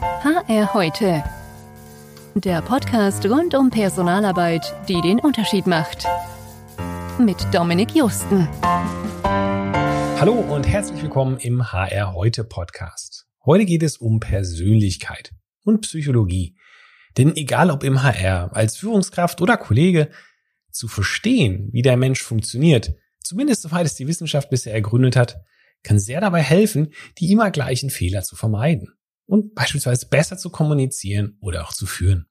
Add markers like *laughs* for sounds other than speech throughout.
HR heute. Der Podcast rund um Personalarbeit, die den Unterschied macht. Mit Dominik Justen. Hallo und herzlich willkommen im HR heute Podcast. Heute geht es um Persönlichkeit und Psychologie. Denn egal ob im HR, als Führungskraft oder Kollege, zu verstehen, wie der Mensch funktioniert, zumindest soweit es die Wissenschaft bisher ergründet hat, kann sehr dabei helfen, die immer gleichen Fehler zu vermeiden und beispielsweise besser zu kommunizieren oder auch zu führen.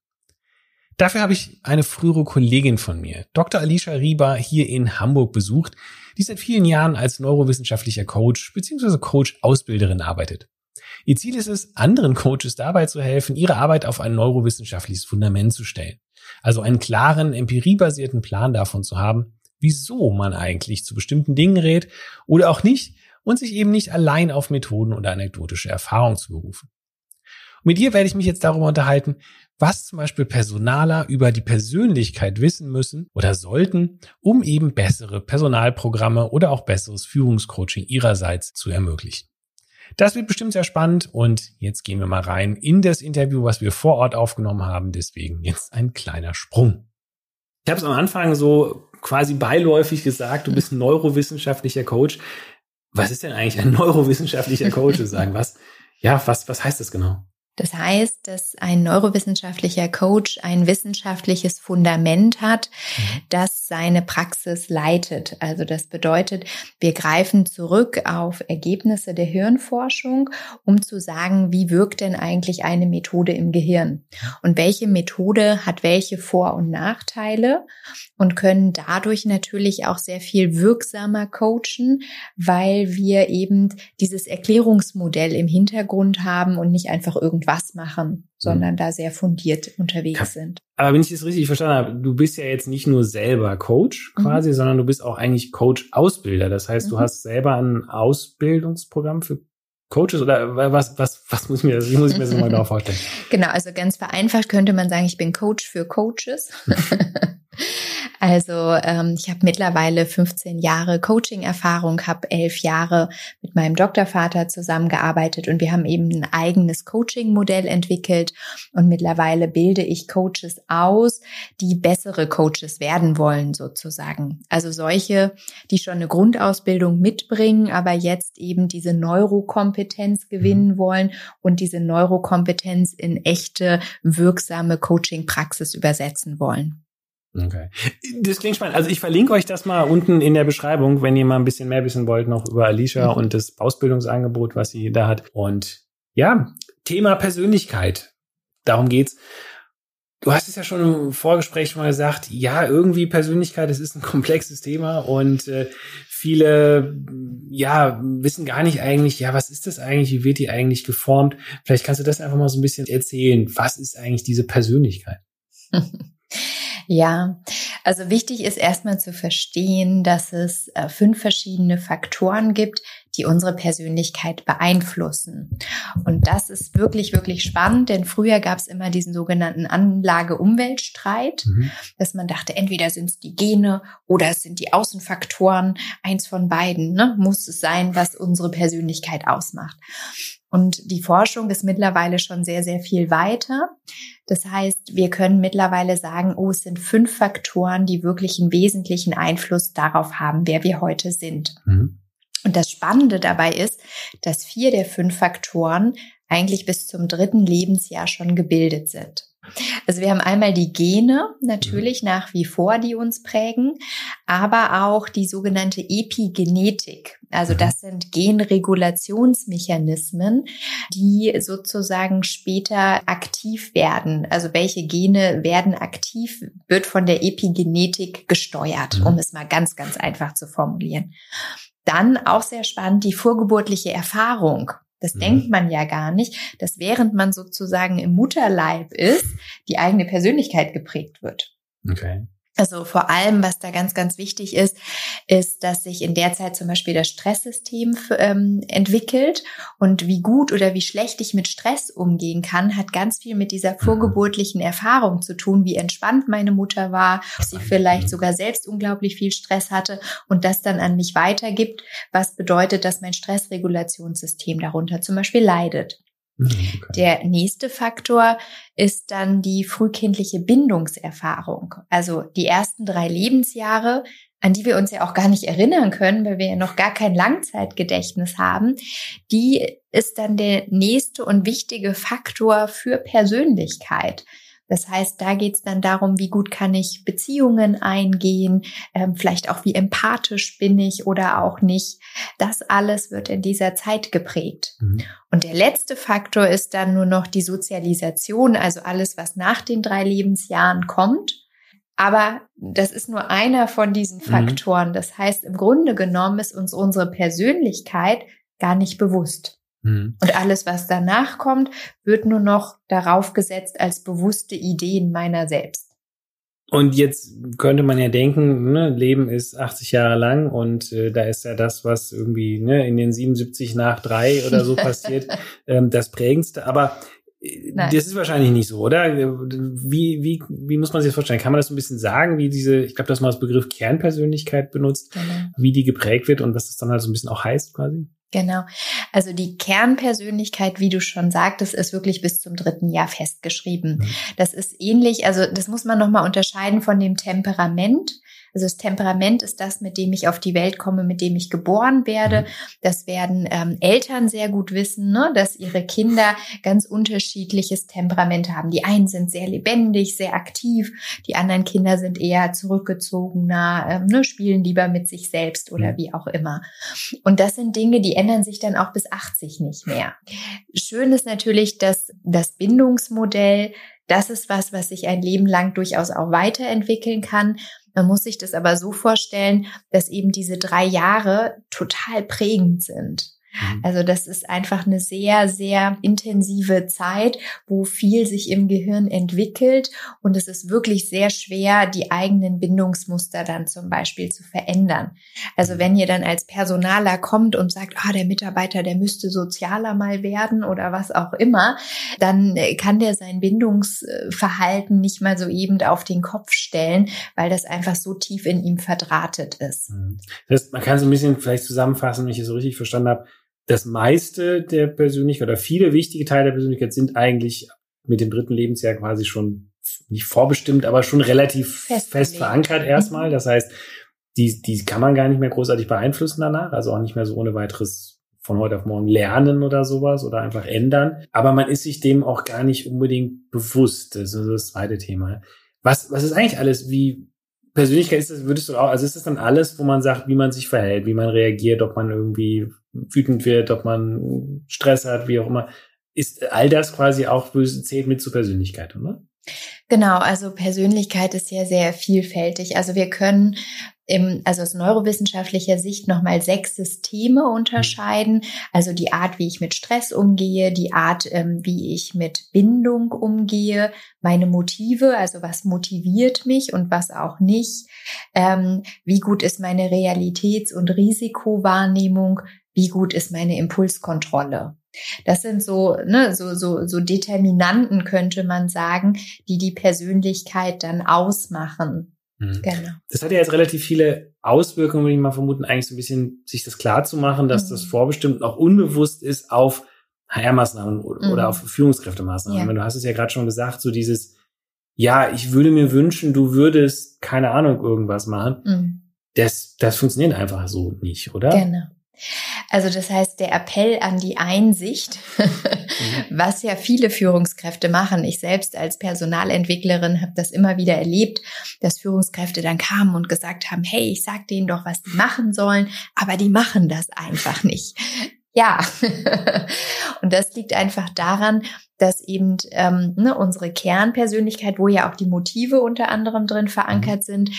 Dafür habe ich eine frühere Kollegin von mir, Dr. Alicia Rieber, hier in Hamburg besucht, die seit vielen Jahren als neurowissenschaftlicher Coach bzw. Coach-Ausbilderin arbeitet. Ihr Ziel ist es, anderen Coaches dabei zu helfen, ihre Arbeit auf ein neurowissenschaftliches Fundament zu stellen. Also einen klaren, empiriebasierten Plan davon zu haben, wieso man eigentlich zu bestimmten Dingen rät oder auch nicht und sich eben nicht allein auf Methoden oder anekdotische Erfahrung zu berufen. Mit ihr werde ich mich jetzt darüber unterhalten, was zum Beispiel Personaler über die Persönlichkeit wissen müssen oder sollten, um eben bessere Personalprogramme oder auch besseres Führungscoaching ihrerseits zu ermöglichen. Das wird bestimmt sehr spannend und jetzt gehen wir mal rein in das Interview, was wir vor Ort aufgenommen haben. Deswegen jetzt ein kleiner Sprung. Ich habe es am Anfang so quasi beiläufig gesagt, du bist ein neurowissenschaftlicher Coach. Was ist denn eigentlich ein *laughs* neurowissenschaftlicher Coach? Sagen was? Ja, was, was heißt das genau? Das heißt, dass ein neurowissenschaftlicher Coach ein wissenschaftliches Fundament hat, mhm. das seine Praxis leitet. Also das bedeutet, wir greifen zurück auf Ergebnisse der Hirnforschung, um zu sagen, wie wirkt denn eigentlich eine Methode im Gehirn und welche Methode hat welche Vor- und Nachteile und können dadurch natürlich auch sehr viel wirksamer coachen, weil wir eben dieses Erklärungsmodell im Hintergrund haben und nicht einfach irgendwas was machen, sondern mhm. da sehr fundiert unterwegs ja. sind. Aber wenn ich das richtig verstanden habe, du bist ja jetzt nicht nur selber Coach mhm. quasi, mhm. sondern du bist auch eigentlich Coach-Ausbilder. Das heißt, mhm. du hast selber ein Ausbildungsprogramm für Coaches oder was, was, was muss ich mir, wie muss ich mir das mal genau *laughs* vorstellen? Genau, also ganz vereinfacht könnte man sagen, ich bin Coach für Coaches. *laughs* Also ähm, ich habe mittlerweile 15 Jahre Coaching-Erfahrung, habe elf Jahre mit meinem Doktorvater zusammengearbeitet und wir haben eben ein eigenes Coaching-Modell entwickelt und mittlerweile bilde ich Coaches aus, die bessere Coaches werden wollen sozusagen. Also solche, die schon eine Grundausbildung mitbringen, aber jetzt eben diese Neurokompetenz gewinnen mhm. wollen und diese Neurokompetenz in echte, wirksame Coaching-Praxis übersetzen wollen. Okay. Das klingt spannend. Also ich verlinke euch das mal unten in der Beschreibung, wenn ihr mal ein bisschen mehr wissen wollt, noch über Alicia mhm. und das Ausbildungsangebot, was sie da hat. Und ja, Thema Persönlichkeit. Darum geht's. Du hast es ja schon im Vorgespräch schon mal gesagt, ja, irgendwie Persönlichkeit, das ist ein *laughs* komplexes Thema und äh, viele, ja, wissen gar nicht eigentlich, ja, was ist das eigentlich, wie wird die eigentlich geformt? Vielleicht kannst du das einfach mal so ein bisschen erzählen. Was ist eigentlich diese Persönlichkeit? *laughs* Ja, also wichtig ist erstmal zu verstehen, dass es äh, fünf verschiedene Faktoren gibt, die unsere Persönlichkeit beeinflussen. Und das ist wirklich, wirklich spannend, denn früher gab es immer diesen sogenannten Anlage-Umweltstreit, mhm. dass man dachte, entweder sind es die Gene oder es sind die Außenfaktoren, eins von beiden, ne, muss es sein, was unsere Persönlichkeit ausmacht. Und die Forschung ist mittlerweile schon sehr, sehr viel weiter. Das heißt, wir können mittlerweile sagen, oh, es sind fünf Faktoren, die wirklich einen wesentlichen Einfluss darauf haben, wer wir heute sind. Mhm. Und das Spannende dabei ist, dass vier der fünf Faktoren eigentlich bis zum dritten Lebensjahr schon gebildet sind. Also wir haben einmal die Gene natürlich mhm. nach wie vor, die uns prägen, aber auch die sogenannte Epigenetik. Also mhm. das sind Genregulationsmechanismen, die sozusagen später aktiv werden. Also welche Gene werden aktiv, wird von der Epigenetik gesteuert, mhm. um es mal ganz, ganz einfach zu formulieren. Dann auch sehr spannend die vorgeburtliche Erfahrung. Das mhm. denkt man ja gar nicht, dass während man sozusagen im Mutterleib ist, die eigene Persönlichkeit geprägt wird. Okay. Also vor allem, was da ganz, ganz wichtig ist, ist, dass sich in der Zeit zum Beispiel das Stresssystem ähm, entwickelt und wie gut oder wie schlecht ich mit Stress umgehen kann, hat ganz viel mit dieser mhm. vorgeburtlichen Erfahrung zu tun, wie entspannt meine Mutter war, ob sie vielleicht sogar selbst unglaublich viel Stress hatte und das dann an mich weitergibt, was bedeutet, dass mein Stressregulationssystem darunter zum Beispiel leidet. Mhm, okay. Der nächste Faktor ist dann die frühkindliche Bindungserfahrung. Also die ersten drei Lebensjahre, an die wir uns ja auch gar nicht erinnern können, weil wir ja noch gar kein Langzeitgedächtnis haben, die ist dann der nächste und wichtige Faktor für Persönlichkeit. Das heißt, da geht es dann darum, wie gut kann ich Beziehungen eingehen, ähm, vielleicht auch wie empathisch bin ich oder auch nicht. Das alles wird in dieser Zeit geprägt. Mhm. Und der letzte Faktor ist dann nur noch die Sozialisation, also alles, was nach den drei Lebensjahren kommt. Aber das ist nur einer von diesen mhm. Faktoren. Das heißt, im Grunde genommen ist uns unsere Persönlichkeit gar nicht bewusst. Mhm. Und alles, was danach kommt, wird nur noch darauf gesetzt als bewusste Ideen meiner selbst. Und jetzt könnte man ja denken, ne, Leben ist 80 Jahre lang und äh, da ist ja das, was irgendwie ne, in den 77 nach drei oder so *laughs* passiert, ähm, das prägendste. Aber äh, das ist wahrscheinlich nicht so, oder? Wie, wie, wie muss man sich das vorstellen? Kann man das ein bisschen sagen, wie diese, ich glaube, dass man das Begriff Kernpersönlichkeit benutzt, genau. wie die geprägt wird und was das dann halt so ein bisschen auch heißt quasi? Genau. Also die Kernpersönlichkeit, wie du schon sagtest, ist wirklich bis zum dritten Jahr festgeschrieben. Mhm. Das ist ähnlich, also das muss man nochmal unterscheiden von dem Temperament. Also das Temperament ist das, mit dem ich auf die Welt komme, mit dem ich geboren werde. Mhm. Das werden ähm, Eltern sehr gut wissen, ne, dass ihre Kinder ganz unterschiedliches Temperament haben. Die einen sind sehr lebendig, sehr aktiv, die anderen Kinder sind eher zurückgezogener, ähm, ne, spielen lieber mit sich selbst oder mhm. wie auch immer. Und das sind Dinge, die ändern sich dann auch bis 80 nicht mehr. Schön ist natürlich, dass das Bindungsmodell das ist was, was sich ein Leben lang durchaus auch weiterentwickeln kann. Man muss sich das aber so vorstellen, dass eben diese drei Jahre total prägend sind. Mhm. Also das ist einfach eine sehr, sehr intensive Zeit, wo viel sich im Gehirn entwickelt und es ist wirklich sehr schwer, die eigenen Bindungsmuster dann zum Beispiel zu verändern. Also wenn ihr dann als Personaler kommt und sagt, ah, der Mitarbeiter, der müsste sozialer mal werden oder was auch immer, dann kann der sein Bindungsverhalten nicht mal so eben auf den Kopf stellen, weil das einfach so tief in ihm verdrahtet ist. Mhm. Das heißt, man kann so ein bisschen vielleicht zusammenfassen, wenn ich es so richtig verstanden habe das meiste der Persönlichkeit oder viele wichtige Teile der Persönlichkeit sind eigentlich mit dem dritten Lebensjahr quasi schon nicht vorbestimmt, aber schon relativ fest, fest verankert erstmal. Mhm. Das heißt, die, die kann man gar nicht mehr großartig beeinflussen danach, also auch nicht mehr so ohne weiteres von heute auf morgen lernen oder sowas oder einfach ändern. Aber man ist sich dem auch gar nicht unbedingt bewusst. Das ist das zweite Thema. Was, was ist eigentlich alles? Wie, Persönlichkeit ist das, würdest du auch, also ist das dann alles, wo man sagt, wie man sich verhält, wie man reagiert, ob man irgendwie wütend wird, ob man Stress hat, wie auch immer. Ist all das quasi auch zählt mit zur Persönlichkeit, oder? Genau, also Persönlichkeit ist ja sehr vielfältig. Also wir können im, also aus neurowissenschaftlicher Sicht nochmal sechs Systeme unterscheiden. Also die Art, wie ich mit Stress umgehe, die Art, ähm, wie ich mit Bindung umgehe, meine Motive, also was motiviert mich und was auch nicht, ähm, wie gut ist meine Realitäts- und Risikowahrnehmung, wie gut ist meine Impulskontrolle. Das sind so, ne, so, so, so Determinanten, könnte man sagen, die die Persönlichkeit dann ausmachen. Mhm. Genau. Das hat ja jetzt relativ viele Auswirkungen, würde ich mal vermuten, eigentlich so ein bisschen sich das klar zu machen, dass mhm. das vorbestimmt auch unbewusst ist auf HR-Maßnahmen oder, mhm. auf Führungskräftemaßnahmen. Ja. Du hast es ja gerade schon gesagt, so dieses, ja, ich würde mir wünschen, du würdest, keine Ahnung, irgendwas machen. Mhm. Das, das funktioniert einfach so nicht, oder? Genau. Also das heißt, der Appell an die Einsicht, *laughs* was ja viele Führungskräfte machen. Ich selbst als Personalentwicklerin habe das immer wieder erlebt, dass Führungskräfte dann kamen und gesagt haben, hey, ich sag denen doch, was die machen sollen, aber die machen das einfach nicht. Ja, *laughs* und das liegt einfach daran, dass eben ähm, ne, unsere Kernpersönlichkeit, wo ja auch die Motive unter anderem drin verankert sind,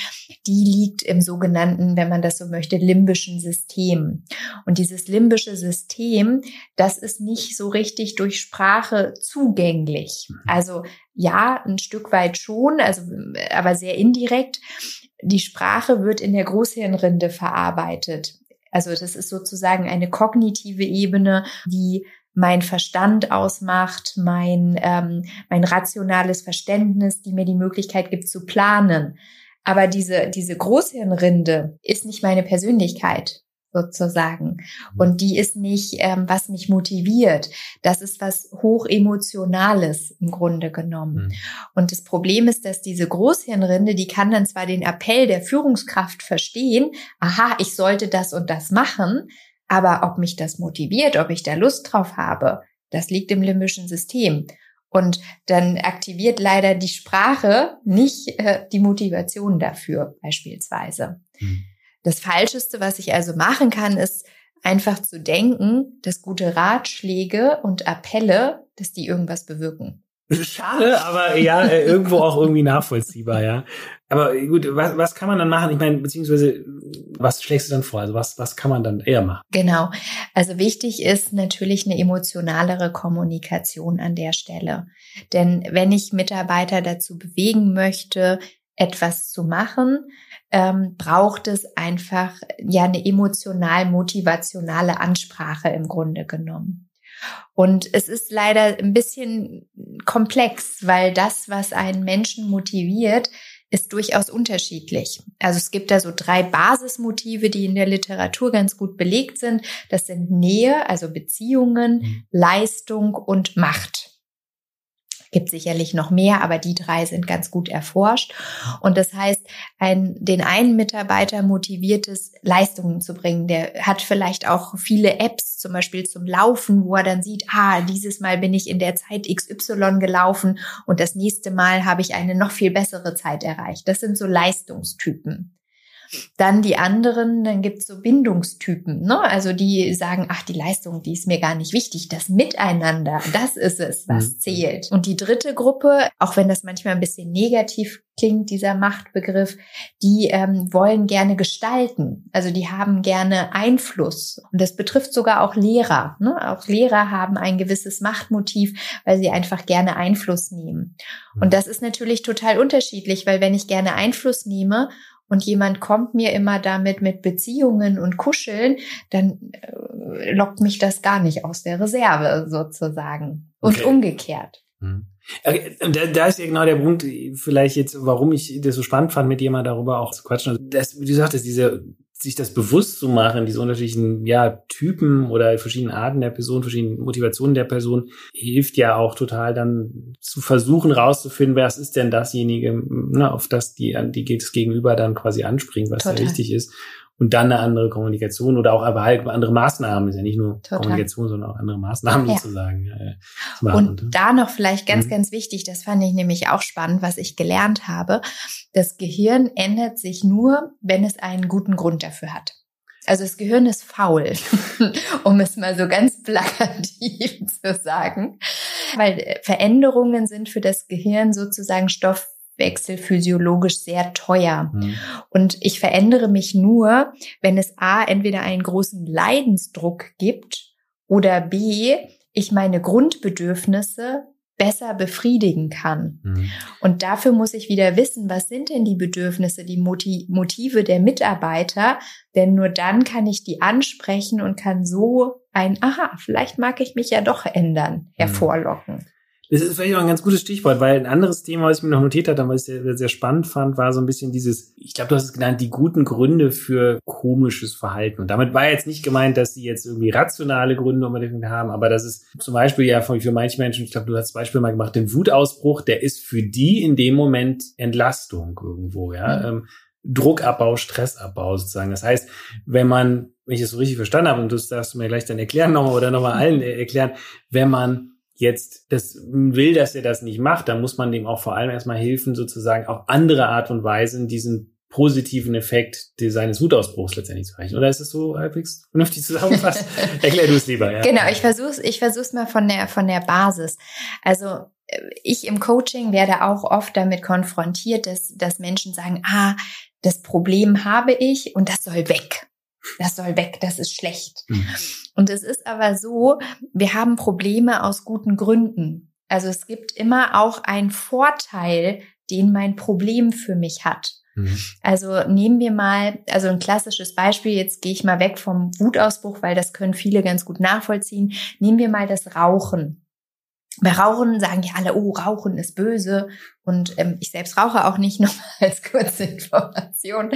die liegt im sogenannten, wenn man das so möchte, limbischen System. Und dieses limbische System, das ist nicht so richtig durch Sprache zugänglich. Mhm. Also ja, ein Stück weit schon, also aber sehr indirekt. Die Sprache wird in der Großhirnrinde verarbeitet. Also das ist sozusagen eine kognitive Ebene, die mein Verstand ausmacht, mein, ähm, mein rationales Verständnis, die mir die Möglichkeit gibt zu planen. Aber diese, diese Großhirnrinde ist nicht meine Persönlichkeit. Sozusagen. Mhm. Und die ist nicht, ähm, was mich motiviert. Das ist was hochemotionales im Grunde genommen. Mhm. Und das Problem ist, dass diese Großhirnrinde, die kann dann zwar den Appell der Führungskraft verstehen, aha, ich sollte das und das machen, aber ob mich das motiviert, ob ich da Lust drauf habe, das liegt im limbischen System. Und dann aktiviert leider die Sprache nicht äh, die Motivation dafür, beispielsweise. Mhm. Das Falscheste, was ich also machen kann, ist einfach zu denken, dass gute Ratschläge und Appelle, dass die irgendwas bewirken. Schade, aber ja, äh, irgendwo auch irgendwie nachvollziehbar, ja. Aber gut, was, was kann man dann machen? Ich meine, beziehungsweise, was schlägst du dann vor? Also was, was kann man dann eher machen? Genau. Also wichtig ist natürlich eine emotionalere Kommunikation an der Stelle. Denn wenn ich Mitarbeiter dazu bewegen möchte, etwas zu machen, ähm, braucht es einfach ja eine emotional motivationale Ansprache im Grunde genommen. Und es ist leider ein bisschen komplex, weil das, was einen Menschen motiviert, ist durchaus unterschiedlich. Also es gibt da so drei Basismotive, die in der Literatur ganz gut belegt sind. Das sind Nähe, also Beziehungen, mhm. Leistung und Macht. Gibt sicherlich noch mehr, aber die drei sind ganz gut erforscht. Und das heißt, ein, den einen Mitarbeiter motiviert es, Leistungen zu bringen. Der hat vielleicht auch viele Apps, zum Beispiel zum Laufen, wo er dann sieht, ah, dieses Mal bin ich in der Zeit XY gelaufen und das nächste Mal habe ich eine noch viel bessere Zeit erreicht. Das sind so Leistungstypen. Dann die anderen, dann gibt's so Bindungstypen, ne? Also die sagen, ach, die Leistung, die ist mir gar nicht wichtig. Das Miteinander, das ist es, was mhm. zählt. Und die dritte Gruppe, auch wenn das manchmal ein bisschen negativ klingt, dieser Machtbegriff, die ähm, wollen gerne gestalten. Also die haben gerne Einfluss. Und das betrifft sogar auch Lehrer. Ne? Auch Lehrer haben ein gewisses Machtmotiv, weil sie einfach gerne Einfluss nehmen. Und mhm. das ist natürlich total unterschiedlich, weil wenn ich gerne Einfluss nehme und jemand kommt mir immer damit mit Beziehungen und Kuscheln, dann äh, lockt mich das gar nicht aus der Reserve sozusagen. Und okay. umgekehrt. Hm. Und da, da ist ja genau der Punkt, vielleicht jetzt, warum ich das so spannend fand, mit jemand darüber auch zu quatschen. Also das, wie du sagtest, diese sich das bewusst zu machen, diese unterschiedlichen ja, Typen oder verschiedenen Arten der Person, verschiedenen Motivationen der Person, hilft ja auch total dann zu versuchen rauszufinden, was ist denn dasjenige, ne, auf das die, die geht es gegenüber dann quasi anspringt, was total. da wichtig ist und dann eine andere Kommunikation oder auch aber halt andere Maßnahmen, ist ja nicht nur Total. Kommunikation, sondern auch andere Maßnahmen ja. sozusagen. Äh, machen. Und da noch vielleicht ganz, mhm. ganz wichtig, das fand ich nämlich auch spannend, was ich gelernt habe. Das Gehirn ändert sich nur, wenn es einen guten Grund dafür hat. Also das Gehirn ist faul, *laughs* um es mal so ganz plakativ *laughs* zu sagen, weil äh, Veränderungen sind für das Gehirn sozusagen Stoff Stoffwechsel physiologisch sehr teuer. Mhm. Und ich verändere mich nur, wenn es A, entweder einen großen Leidensdruck gibt oder B, ich meine Grundbedürfnisse besser befriedigen kann. Mhm. Und dafür muss ich wieder wissen, was sind denn die Bedürfnisse, die Motive der Mitarbeiter? Denn nur dann kann ich die ansprechen und kann so ein, aha, vielleicht mag ich mich ja doch ändern, mhm. hervorlocken. Das ist vielleicht auch ein ganz gutes Stichwort, weil ein anderes Thema, was ich mir noch notiert hatte, was ich sehr, sehr spannend fand, war so ein bisschen dieses, ich glaube, du hast es genannt, die guten Gründe für komisches Verhalten. Und damit war jetzt nicht gemeint, dass sie jetzt irgendwie rationale Gründe unbedingt haben, aber das ist zum Beispiel ja für manche Menschen, ich glaube, du hast das Beispiel mal gemacht, den Wutausbruch, der ist für die in dem Moment Entlastung irgendwo, ja. Mhm. Ähm, Druckabbau, Stressabbau sozusagen. Das heißt, wenn man, wenn ich es so richtig verstanden habe, und das darfst du mir gleich dann erklären nochmal oder nochmal allen erklären, wenn man jetzt das will, dass er das nicht macht, dann muss man dem auch vor allem erstmal helfen, sozusagen auf andere Art und Weise diesen positiven Effekt seines Wutausbruchs letztendlich zu erreichen. Oder ist es so halbwegs vernünftig zusammengefasst? *laughs* Erklär du es lieber. Ja. Genau, ich versuch's, ich versuch's mal von der von der Basis. Also äh, ich im Coaching werde auch oft damit konfrontiert, dass dass Menschen sagen, ah, das Problem habe ich und das soll weg das soll weg, das ist schlecht. Mhm. Und es ist aber so, wir haben Probleme aus guten Gründen. Also es gibt immer auch einen Vorteil, den mein Problem für mich hat. Mhm. Also nehmen wir mal, also ein klassisches Beispiel, jetzt gehe ich mal weg vom Wutausbruch, weil das können viele ganz gut nachvollziehen. Nehmen wir mal das Rauchen. Bei Rauchen sagen ja alle, oh, Rauchen ist böse. Und ähm, ich selbst rauche auch nicht, *laughs* noch als kurze Information.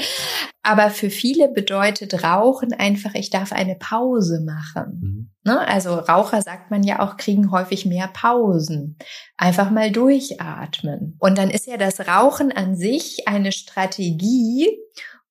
Aber für viele bedeutet Rauchen einfach, ich darf eine Pause machen. Mhm. Ne? Also Raucher, sagt man ja auch, kriegen häufig mehr Pausen. Einfach mal durchatmen. Und dann ist ja das Rauchen an sich eine Strategie,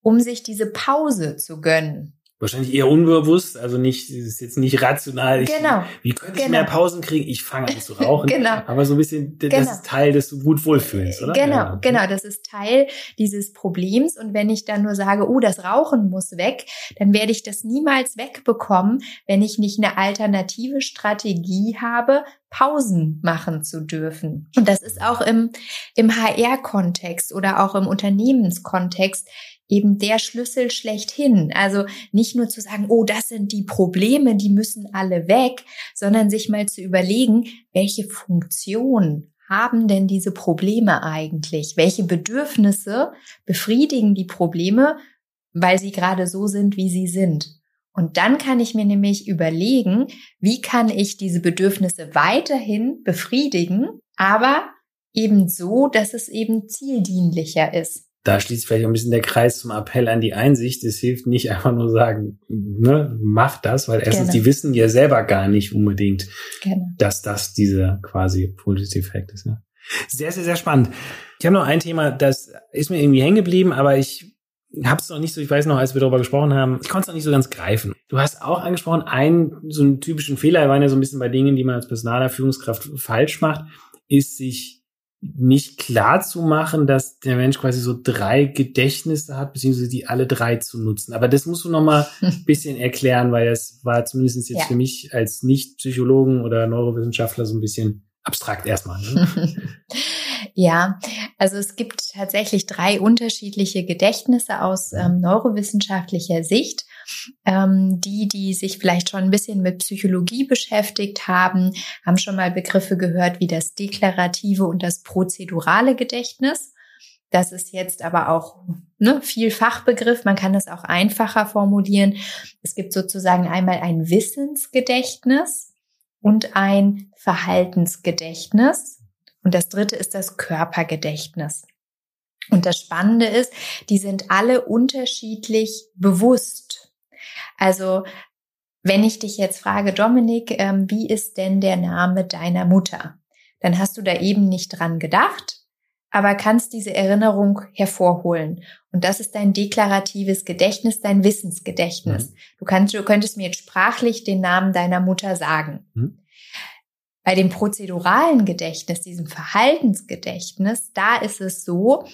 um sich diese Pause zu gönnen wahrscheinlich eher unbewusst, also nicht, ist jetzt nicht rational. Ich, genau. Wie könnte ich genau. mehr Pausen kriegen? Ich fange an zu *laughs* rauchen. genau. Aber so ein bisschen, das genau. ist Teil des gut Wohlfühlens, oder? Genau, ja. genau. Das ist Teil dieses Problems. Und wenn ich dann nur sage, oh, das Rauchen muss weg, dann werde ich das niemals wegbekommen, wenn ich nicht eine alternative Strategie habe, Pausen machen zu dürfen. Und das ist auch im, im HR-Kontext oder auch im Unternehmenskontext eben der Schlüssel schlechthin. Also nicht nur zu sagen, oh, das sind die Probleme, die müssen alle weg, sondern sich mal zu überlegen, welche Funktion haben denn diese Probleme eigentlich? Welche Bedürfnisse befriedigen die Probleme, weil sie gerade so sind, wie sie sind? Und dann kann ich mir nämlich überlegen, wie kann ich diese Bedürfnisse weiterhin befriedigen, aber eben so, dass es eben zieldienlicher ist da schließt vielleicht ein bisschen der Kreis zum Appell an die Einsicht. Es hilft nicht einfach nur sagen, ne, mach das, weil erstens, genau. die wissen ja selber gar nicht unbedingt, genau. dass das dieser quasi Positive Effekt ist. Ne? Sehr, sehr, sehr spannend. Ich habe noch ein Thema, das ist mir irgendwie hängen geblieben, aber ich habe es noch nicht so, ich weiß noch, als wir darüber gesprochen haben, ich konnte es noch nicht so ganz greifen. Du hast auch angesprochen, einen so einen typischen Fehler, wir waren ja so ein bisschen bei Dingen, die man als Personaler Führungskraft falsch macht, ist sich nicht klar zu machen, dass der Mensch quasi so drei Gedächtnisse hat, beziehungsweise die alle drei zu nutzen. Aber das musst du noch mal *laughs* ein bisschen erklären, weil das war zumindest jetzt ja. für mich als Nicht-Psychologen oder Neurowissenschaftler so ein bisschen abstrakt erstmal. Ne? *laughs* ja, also es gibt tatsächlich drei unterschiedliche Gedächtnisse aus ähm, neurowissenschaftlicher Sicht. Ähm, die, die sich vielleicht schon ein bisschen mit Psychologie beschäftigt haben, haben schon mal Begriffe gehört wie das deklarative und das prozedurale Gedächtnis. Das ist jetzt aber auch ne, viel Fachbegriff. Man kann es auch einfacher formulieren. Es gibt sozusagen einmal ein Wissensgedächtnis und ein Verhaltensgedächtnis. Und das dritte ist das Körpergedächtnis. Und das Spannende ist, die sind alle unterschiedlich bewusst also wenn ich dich jetzt frage, Dominik, ähm, wie ist denn der Name deiner Mutter? Dann hast du da eben nicht dran gedacht, aber kannst diese Erinnerung hervorholen. Und das ist dein deklaratives Gedächtnis, dein Wissensgedächtnis. Mhm. Du, kannst, du könntest mir jetzt sprachlich den Namen deiner Mutter sagen. Mhm. Bei dem prozeduralen Gedächtnis, diesem Verhaltensgedächtnis, da ist es so,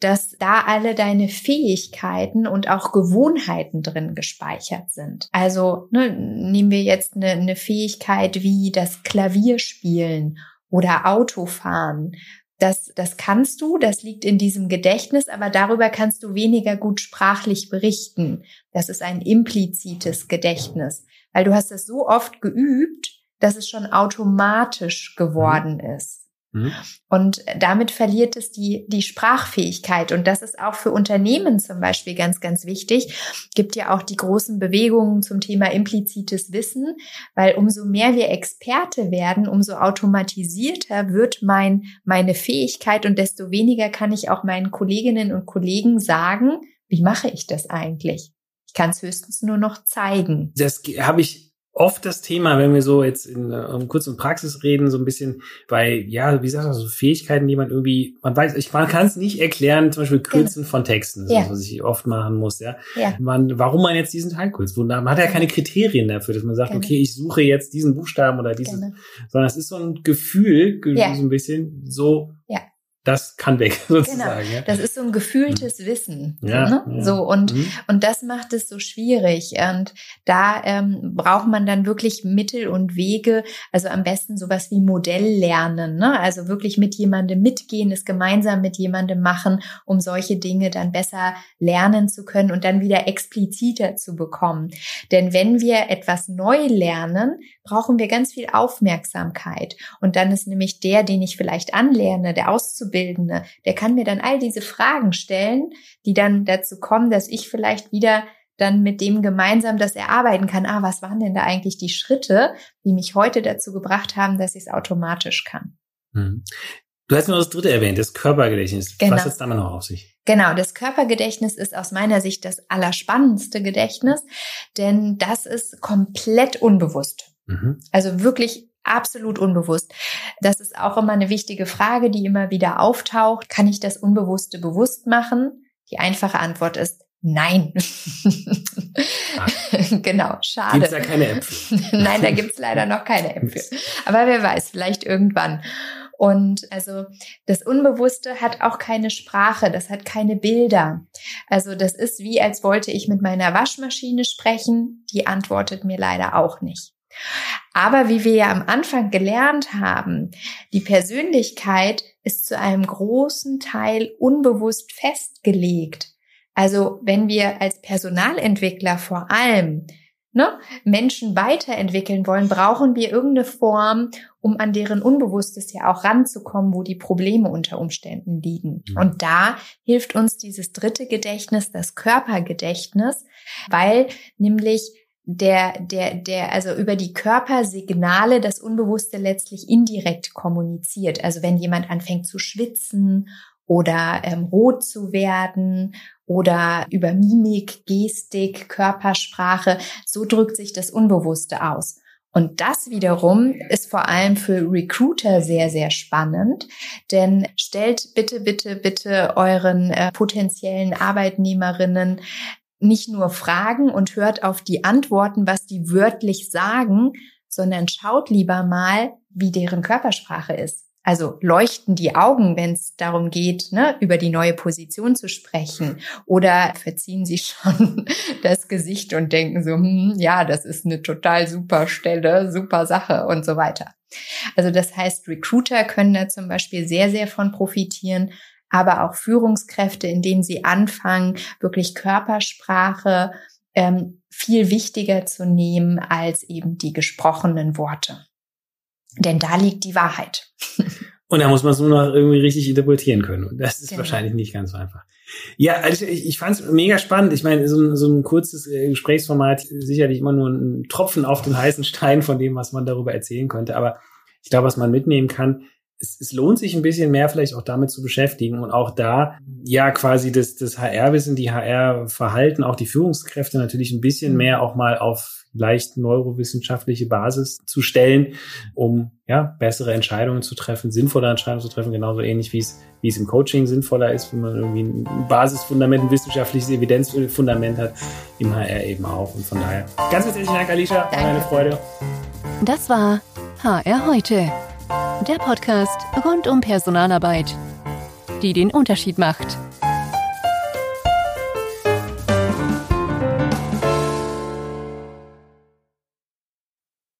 dass da alle deine Fähigkeiten und auch Gewohnheiten drin gespeichert sind. Also ne, nehmen wir jetzt eine, eine Fähigkeit wie das Klavierspielen oder Autofahren. Das, das kannst du, das liegt in diesem Gedächtnis, aber darüber kannst du weniger gut sprachlich berichten. Das ist ein implizites Gedächtnis, weil du hast es so oft geübt, dass es schon automatisch geworden mhm. ist. Mhm. Und damit verliert es die, die Sprachfähigkeit. Und das ist auch für Unternehmen zum Beispiel ganz, ganz wichtig. Gibt ja auch die großen Bewegungen zum Thema implizites Wissen, weil umso mehr wir Experte werden, umso automatisierter wird mein, meine Fähigkeit und desto weniger kann ich auch meinen Kolleginnen und Kollegen sagen, wie mache ich das eigentlich? Ich kann es höchstens nur noch zeigen. Das habe ich oft das Thema, wenn wir so jetzt in um Kurz- und Praxis reden, so ein bisschen bei, ja, wie sagst du, so Fähigkeiten, die man irgendwie, man weiß, ich, man kann es nicht erklären, zum Beispiel Kürzen genau. von Texten, das ja. ist, was ich oft machen muss, ja. ja. Man, warum man jetzt diesen Teil kürzt, man hat ja keine Kriterien dafür, dass man sagt, genau. okay, ich suche jetzt diesen Buchstaben oder dieses, genau. sondern es ist so ein Gefühl, ja. so ein bisschen, so, ja das kann weg *laughs* sozusagen. Genau. Ja. Das ist so ein gefühltes mhm. Wissen. Ja, ne? ja. So und mhm. und das macht es so schwierig. Und da ähm, braucht man dann wirklich Mittel und Wege. Also am besten sowas wie Modelllernen. Ne? Also wirklich mit jemandem mitgehen, es gemeinsam mit jemandem machen, um solche Dinge dann besser lernen zu können und dann wieder expliziter zu bekommen. Denn wenn wir etwas neu lernen, brauchen wir ganz viel Aufmerksamkeit. Und dann ist nämlich der, den ich vielleicht anlerne, der Auszubildende, der kann mir dann all diese Fragen stellen, die dann dazu kommen, dass ich vielleicht wieder dann mit dem gemeinsam das erarbeiten kann. Ah, was waren denn da eigentlich die Schritte, die mich heute dazu gebracht haben, dass ich es automatisch kann? Hm. Du hast nur das dritte erwähnt, das Körpergedächtnis. Genau. Was ist da noch auf sich? Genau, das Körpergedächtnis ist aus meiner Sicht das allerspannendste Gedächtnis, denn das ist komplett unbewusst. Mhm. Also wirklich absolut unbewusst. Das ist auch immer eine wichtige Frage, die immer wieder auftaucht. Kann ich das Unbewusste bewusst machen? Die einfache Antwort ist nein. Ah. *laughs* genau, schade. Gibt da keine App? *laughs* nein, da gibt's leider noch keine für. Aber wer weiß, vielleicht irgendwann. Und also das Unbewusste hat auch keine Sprache, das hat keine Bilder. Also das ist wie, als wollte ich mit meiner Waschmaschine sprechen, die antwortet mir leider auch nicht. Aber wie wir ja am Anfang gelernt haben, die Persönlichkeit ist zu einem großen Teil unbewusst festgelegt. Also wenn wir als Personalentwickler vor allem ne, Menschen weiterentwickeln wollen, brauchen wir irgendeine Form, um an deren Unbewusstes ja auch ranzukommen, wo die Probleme unter Umständen liegen. Mhm. Und da hilft uns dieses dritte Gedächtnis, das Körpergedächtnis, weil nämlich der, der, der, also über die Körpersignale das Unbewusste letztlich indirekt kommuniziert. Also wenn jemand anfängt zu schwitzen oder ähm, rot zu werden oder über Mimik, Gestik, Körpersprache, so drückt sich das Unbewusste aus. Und das wiederum ist vor allem für Recruiter sehr, sehr spannend, denn stellt bitte, bitte, bitte euren äh, potenziellen Arbeitnehmerinnen nicht nur fragen und hört auf die Antworten, was die wörtlich sagen, sondern schaut lieber mal, wie deren Körpersprache ist. Also leuchten die Augen, wenn es darum geht, ne, über die neue Position zu sprechen. Oder verziehen sie schon *laughs* das Gesicht und denken so, hm, ja, das ist eine total super Stelle, super Sache und so weiter. Also das heißt, Recruiter können da zum Beispiel sehr, sehr von profitieren, aber auch Führungskräfte, indem sie anfangen, wirklich Körpersprache ähm, viel wichtiger zu nehmen als eben die gesprochenen Worte. Denn da liegt die Wahrheit. *laughs* Und da muss man es nur noch irgendwie richtig interpretieren können. Und das ist genau. wahrscheinlich nicht ganz so einfach. Ja, also ich, ich fand es mega spannend. Ich meine, so, so ein kurzes äh, Gesprächsformat sicherlich immer nur ein Tropfen auf den heißen Stein von dem, was man darüber erzählen könnte. Aber ich glaube, was man mitnehmen kann, es, es lohnt sich ein bisschen mehr vielleicht auch damit zu beschäftigen und auch da ja quasi das, das HR-Wissen, die HR-Verhalten, auch die Führungskräfte natürlich ein bisschen mhm. mehr auch mal auf leicht neurowissenschaftliche Basis zu stellen, um ja bessere Entscheidungen zu treffen, sinnvolle Entscheidungen zu treffen, genauso ähnlich wie es wie es im Coaching sinnvoller ist, wenn man irgendwie ein Basisfundament, ein wissenschaftliches Evidenzfundament hat, im HR eben auch. Und von daher ganz herzlichen Dank, Alicia, war eine Freude. Das war HR heute der Podcast rund um Personalarbeit, die den Unterschied macht.